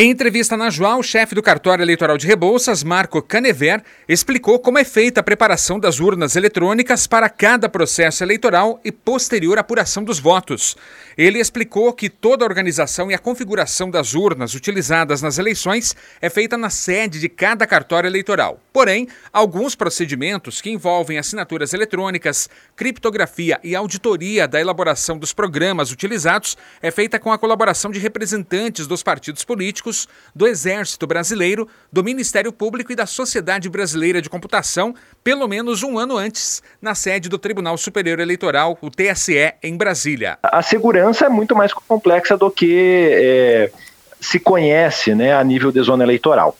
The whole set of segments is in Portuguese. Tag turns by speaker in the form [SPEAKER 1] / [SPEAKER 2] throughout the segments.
[SPEAKER 1] Em entrevista na Joal, o chefe do cartório eleitoral de Rebouças, Marco Canever, explicou como é feita a preparação das urnas eletrônicas para cada processo eleitoral e posterior apuração dos votos. Ele explicou que toda a organização e a configuração das urnas utilizadas nas eleições é feita na sede de cada cartório eleitoral. Porém, alguns procedimentos que envolvem assinaturas eletrônicas, criptografia e auditoria da elaboração dos programas utilizados é feita com a colaboração de representantes dos partidos políticos do Exército Brasileiro, do Ministério Público e da Sociedade Brasileira de Computação, pelo menos um ano antes, na sede do Tribunal Superior Eleitoral, o TSE, em Brasília.
[SPEAKER 2] A segurança é muito mais complexa do que é, se conhece né, a nível de zona eleitoral.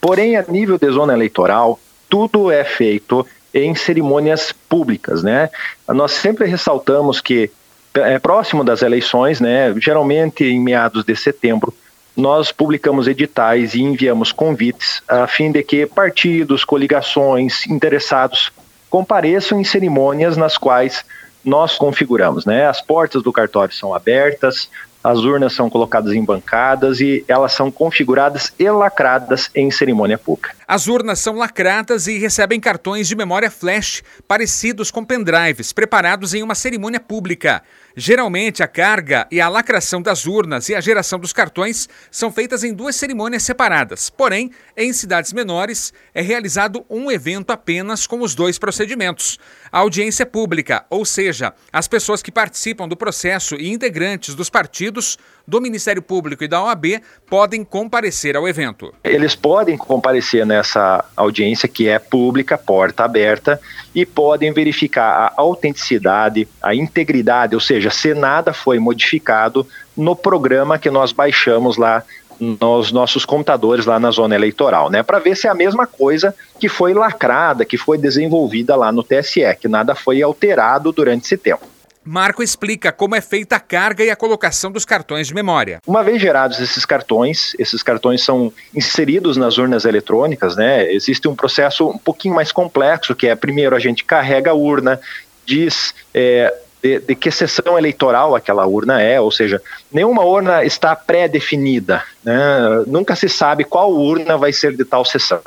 [SPEAKER 2] Porém, a nível de zona eleitoral, tudo é feito em cerimônias públicas, né? Nós sempre ressaltamos que é, próximo das eleições, né, geralmente em meados de setembro, nós publicamos editais e enviamos convites a fim de que partidos, coligações, interessados compareçam em cerimônias nas quais nós configuramos. Né? As portas do cartório são abertas, as urnas são colocadas em bancadas e elas são configuradas e lacradas em cerimônia pública.
[SPEAKER 1] As urnas são lacradas e recebem cartões de memória flash parecidos com pendrives, preparados em uma cerimônia pública. Geralmente, a carga e a lacração das urnas e a geração dos cartões são feitas em duas cerimônias separadas. Porém, em cidades menores, é realizado um evento apenas com os dois procedimentos. A audiência pública, ou seja, as pessoas que participam do processo e integrantes dos partidos, do Ministério Público e da OAB, podem comparecer ao evento.
[SPEAKER 2] Eles podem comparecer nessa audiência que é pública, porta aberta, e podem verificar a autenticidade, a integridade, ou seja, seja, se nada foi modificado no programa que nós baixamos lá nos nossos computadores lá na zona eleitoral, né, para ver se é a mesma coisa que foi lacrada, que foi desenvolvida lá no TSE, que nada foi alterado durante esse tempo.
[SPEAKER 1] Marco explica como é feita a carga e a colocação dos cartões de memória.
[SPEAKER 2] Uma vez gerados esses cartões, esses cartões são inseridos nas urnas eletrônicas, né? Existe um processo um pouquinho mais complexo, que é primeiro a gente carrega a urna, diz é, de, de, que sessão eleitoral aquela urna é, ou seja, nenhuma urna está pré-definida, né? nunca se sabe qual urna vai ser de tal sessão.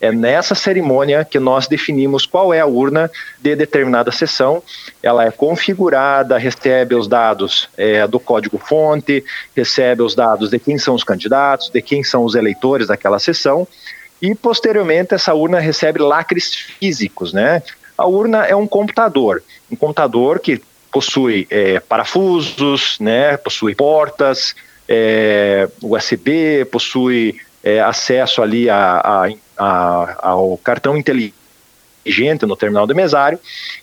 [SPEAKER 2] É nessa cerimônia que nós definimos qual é a urna de determinada sessão. Ela é configurada, recebe os dados é, do código-fonte, recebe os dados de quem são os candidatos, de quem são os eleitores daquela sessão, e posteriormente essa urna recebe lacres físicos, né? A urna é um computador, um computador que possui é, parafusos, né, possui portas, é, USB, possui é, acesso ali a, a, a, ao cartão inteligente no terminal do mesário,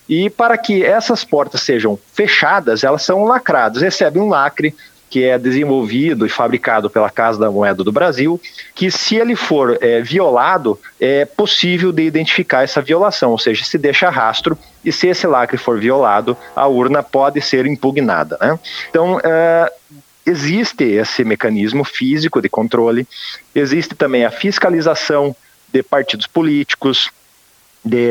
[SPEAKER 2] e para que essas portas sejam fechadas, elas são lacradas, recebe um lacre que é desenvolvido e fabricado pela Casa da Moeda do Brasil, que se ele for é, violado, é possível de identificar essa violação, ou seja, se deixa rastro e se esse lacre for violado, a urna pode ser impugnada. Né? Então, é, existe esse mecanismo físico de controle, existe também a fiscalização de partidos políticos, de,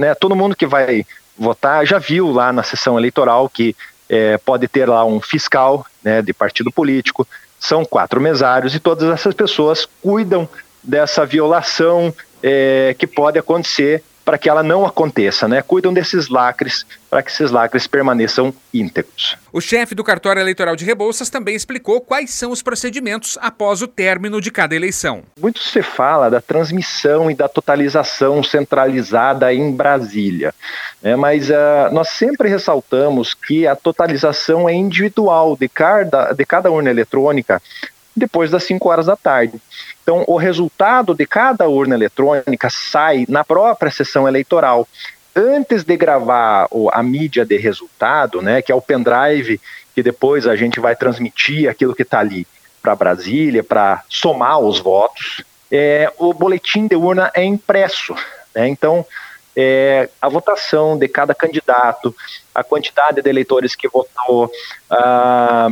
[SPEAKER 2] né, todo mundo que vai votar já viu lá na sessão eleitoral que é, pode ter lá um fiscal né, de partido político, são quatro mesários e todas essas pessoas cuidam dessa violação é, que pode acontecer para que ela não aconteça, né? Cuidam desses lacres para que esses lacres permaneçam íntegros.
[SPEAKER 1] O chefe do cartório eleitoral de Rebouças também explicou quais são os procedimentos após o término de cada eleição.
[SPEAKER 2] Muito se fala da transmissão e da totalização centralizada em Brasília, né? mas uh, nós sempre ressaltamos que a totalização é individual de cada, de cada urna eletrônica depois das 5 horas da tarde. Então, o resultado de cada urna eletrônica sai na própria sessão eleitoral. Antes de gravar a mídia de resultado, né, que é o pendrive que depois a gente vai transmitir aquilo que está ali para Brasília, para somar os votos, é, o boletim de urna é impresso. Né? Então, é, a votação de cada candidato, a quantidade de eleitores que votou, ah,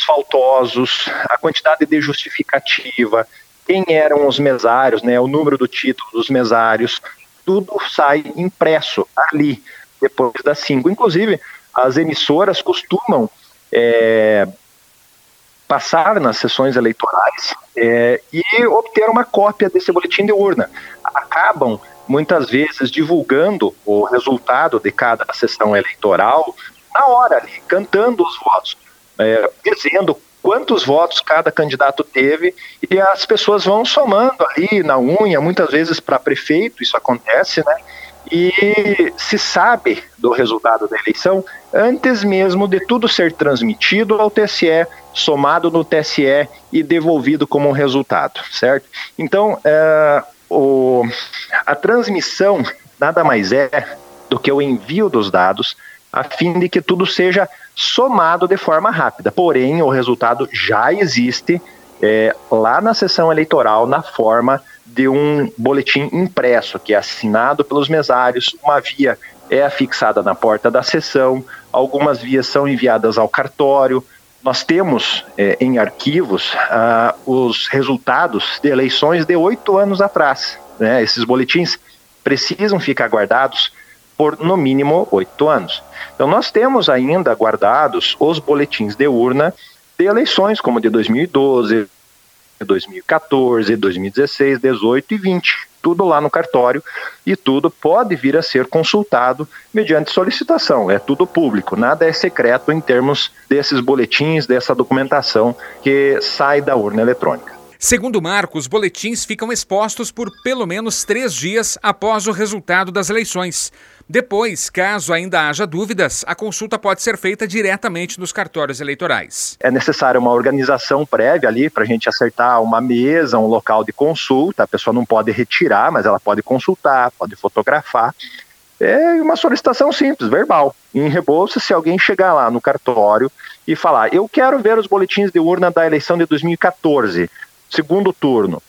[SPEAKER 2] os faltosos, a quantidade de justificativa, quem eram os mesários, né, o número do título dos mesários, tudo sai impresso ali, depois das cinco. Inclusive, as emissoras costumam é, passar nas sessões eleitorais é, e obter uma cópia desse boletim de urna. Acabam muitas vezes divulgando o resultado de cada sessão eleitoral na hora ali, cantando os votos, é, dizendo quantos votos cada candidato teve e as pessoas vão somando ali na unha, muitas vezes para prefeito, isso acontece, né? E se sabe do resultado da eleição antes mesmo de tudo ser transmitido ao TSE, somado no TSE e devolvido como resultado, certo? Então, é, o, a transmissão nada mais é do que o envio dos dados a fim de que tudo seja somado de forma rápida. Porém, o resultado já existe é, lá na sessão eleitoral na forma de um boletim impresso, que é assinado pelos mesários, uma via é afixada na porta da sessão, algumas vias são enviadas ao cartório. Nós temos é, em arquivos ah, os resultados de eleições de oito anos atrás. Né? Esses boletins precisam ficar guardados por no mínimo oito anos. Então, nós temos ainda guardados os boletins de urna de eleições, como de 2012, 2014, 2016, 18 e 20. Tudo lá no cartório e tudo pode vir a ser consultado mediante solicitação. É tudo público, nada é secreto em termos desses boletins, dessa documentação que sai da urna eletrônica.
[SPEAKER 1] Segundo Marcos, boletins ficam expostos por pelo menos três dias após o resultado das eleições. Depois, caso ainda haja dúvidas, a consulta pode ser feita diretamente nos cartórios eleitorais.
[SPEAKER 2] É necessária uma organização prévia ali para a gente acertar uma mesa, um local de consulta. A pessoa não pode retirar, mas ela pode consultar, pode fotografar. É uma solicitação simples, verbal. Em Rebouças, se alguém chegar lá no cartório e falar: Eu quero ver os boletins de urna da eleição de 2014, segundo turno,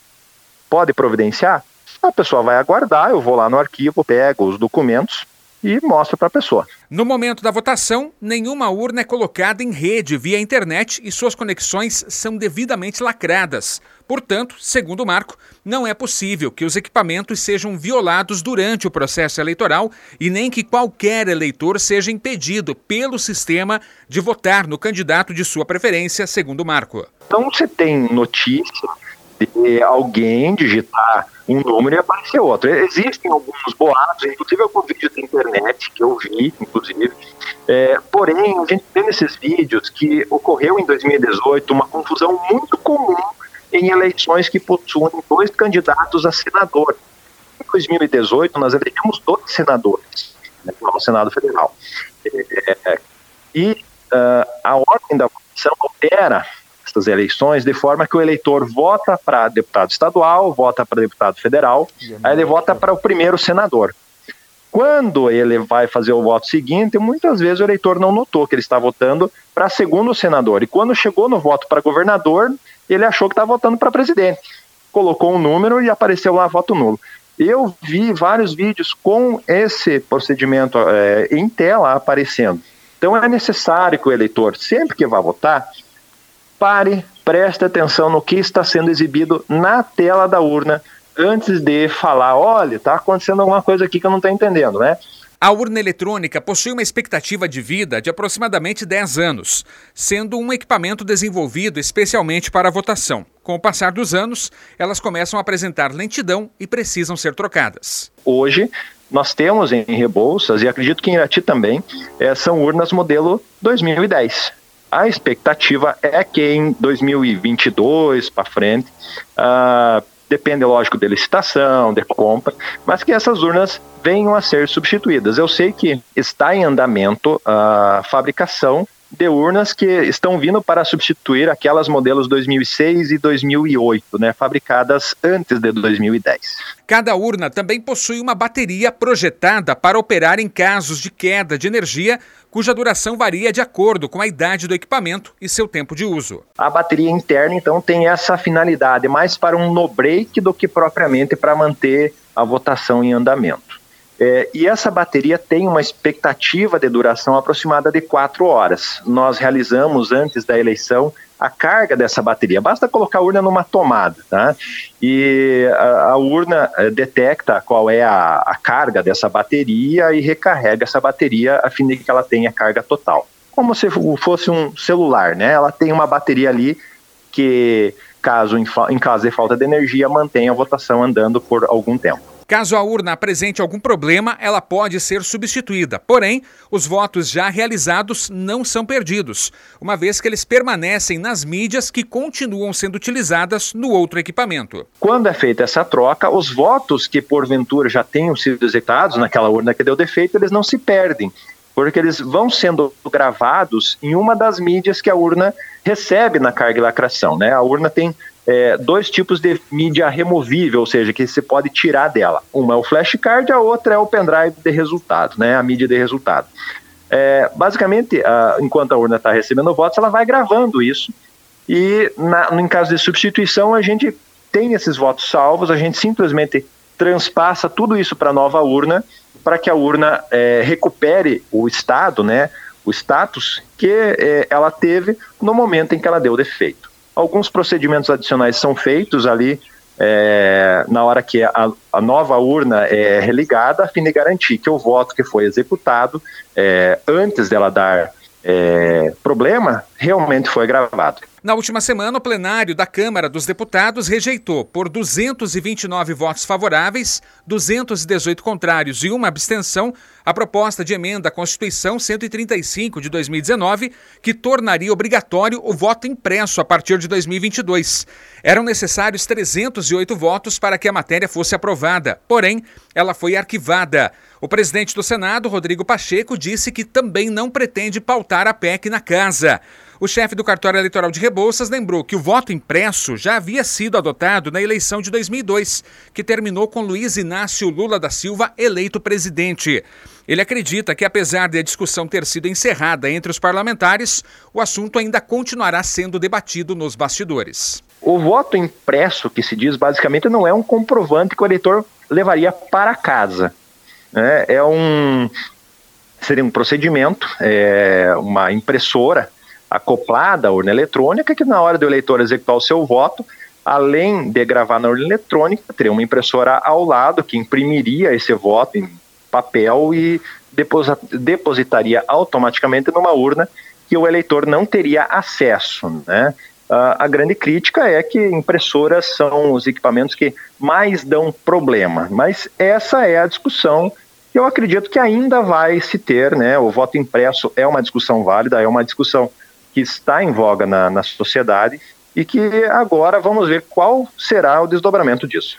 [SPEAKER 2] pode providenciar? A pessoa vai aguardar, eu vou lá no arquivo, pego os documentos, e mostra para a pessoa.
[SPEAKER 1] No momento da votação, nenhuma urna é colocada em rede via internet e suas conexões são devidamente lacradas. Portanto, segundo o Marco, não é possível que os equipamentos sejam violados durante o processo eleitoral e nem que qualquer eleitor seja impedido pelo sistema de votar no candidato de sua preferência, segundo o Marco.
[SPEAKER 2] Então você tem notícia de alguém digitar um número e aparecer outro. Existem alguns boatos, inclusive alguns vídeos da internet que eu vi, inclusive. É, porém, a gente vê nesses vídeos que ocorreu em 2018 uma confusão muito comum em eleições que possuem dois candidatos a senador. Em 2018, nós elegemos dois senadores né, no Senado Federal. É, e uh, a ordem da votação altera estas eleições, de forma que o eleitor vota para deputado estadual, vota para deputado federal, aí ele vota para o primeiro senador. Quando ele vai fazer o voto seguinte, muitas vezes o eleitor não notou que ele está votando para segundo senador. E quando chegou no voto para governador, ele achou que estava votando para presidente. Colocou um número e apareceu lá voto nulo. Eu vi vários vídeos com esse procedimento é, em tela aparecendo. Então é necessário que o eleitor, sempre que vá votar, pare, preste atenção no que está sendo exibido na tela da urna antes de falar, olha, está acontecendo alguma coisa aqui que eu não estou entendendo, né?
[SPEAKER 1] A urna eletrônica possui uma expectativa de vida de aproximadamente 10 anos, sendo um equipamento desenvolvido especialmente para a votação. Com o passar dos anos, elas começam a apresentar lentidão e precisam ser trocadas.
[SPEAKER 2] Hoje, nós temos em Rebouças, e acredito que em Irati também, é, são urnas modelo 2010. A expectativa é que em 2022 para frente, uh, depende, lógico, de licitação, de compra, mas que essas urnas venham a ser substituídas. Eu sei que está em andamento a fabricação de urnas que estão vindo para substituir aquelas modelos 2006 e 2008, né, fabricadas antes de 2010.
[SPEAKER 1] Cada urna também possui uma bateria projetada para operar em casos de queda de energia, cuja duração varia de acordo com a idade do equipamento e seu tempo de uso.
[SPEAKER 2] A bateria interna, então, tem essa finalidade mais para um no-break do que propriamente para manter a votação em andamento. É, e essa bateria tem uma expectativa de duração aproximada de quatro horas. Nós realizamos antes da eleição a carga dessa bateria. Basta colocar a urna numa tomada, tá? E a, a urna eh, detecta qual é a, a, carga dessa bateria e recarrega essa bateria a fim de que ela tenha carga total. Como se fosse um celular, né? Ela tem uma bateria ali que, caso em, em caso de falta de energia, mantenha a votação andando por algum tempo.
[SPEAKER 1] Caso a urna apresente algum problema, ela pode ser substituída. Porém, os votos já realizados não são perdidos, uma vez que eles permanecem nas mídias que continuam sendo utilizadas no outro equipamento.
[SPEAKER 2] Quando é feita essa troca, os votos que porventura já tenham sido executados naquela urna que deu defeito, eles não se perdem porque eles vão sendo gravados em uma das mídias que a urna recebe na carga e lacração. Né? A urna tem é, dois tipos de mídia removível, ou seja, que você pode tirar dela. Uma é o flashcard, a outra é o pendrive de resultado, né? a mídia de resultado. É, basicamente, a, enquanto a urna está recebendo votos, ela vai gravando isso. E na, em caso de substituição, a gente tem esses votos salvos, a gente simplesmente transpassa tudo isso para a nova urna para que a urna é, recupere o estado, né, o status que é, ela teve no momento em que ela deu defeito. Alguns procedimentos adicionais são feitos ali é, na hora que a, a, nova urna é religada, a fim de garantir que o voto que foi executado é, antes dela dar é, problema realmente foi gravado.
[SPEAKER 1] Na última semana, o plenário da Câmara dos Deputados rejeitou, por 229 votos favoráveis, 218 contrários e uma abstenção, a proposta de emenda à Constituição 135 de 2019, que tornaria obrigatório o voto impresso a partir de 2022. Eram necessários 308 votos para que a matéria fosse aprovada, porém, ela foi arquivada. O presidente do Senado, Rodrigo Pacheco, disse que também não pretende pautar a PEC na casa. O chefe do cartório eleitoral de Rebouças lembrou que o voto impresso já havia sido adotado na eleição de 2002, que terminou com Luiz Inácio Lula da Silva eleito presidente. Ele acredita que, apesar de a discussão ter sido encerrada entre os parlamentares, o assunto ainda continuará sendo debatido nos bastidores.
[SPEAKER 2] O voto impresso, que se diz basicamente, não é um comprovante que o eleitor levaria para casa. Né? É um seria um procedimento, é uma impressora acoplada à urna eletrônica, que na hora do eleitor executar o seu voto, além de gravar na urna eletrônica, teria uma impressora ao lado que imprimiria esse voto em papel e depositaria automaticamente numa urna que o eleitor não teria acesso, né? a grande crítica é que impressoras são os equipamentos que mais dão problema, mas essa é a discussão que eu acredito que ainda vai se ter, né? O voto impresso é uma discussão válida, é uma discussão que está em voga na, na sociedade e que agora vamos ver qual será o desdobramento disso.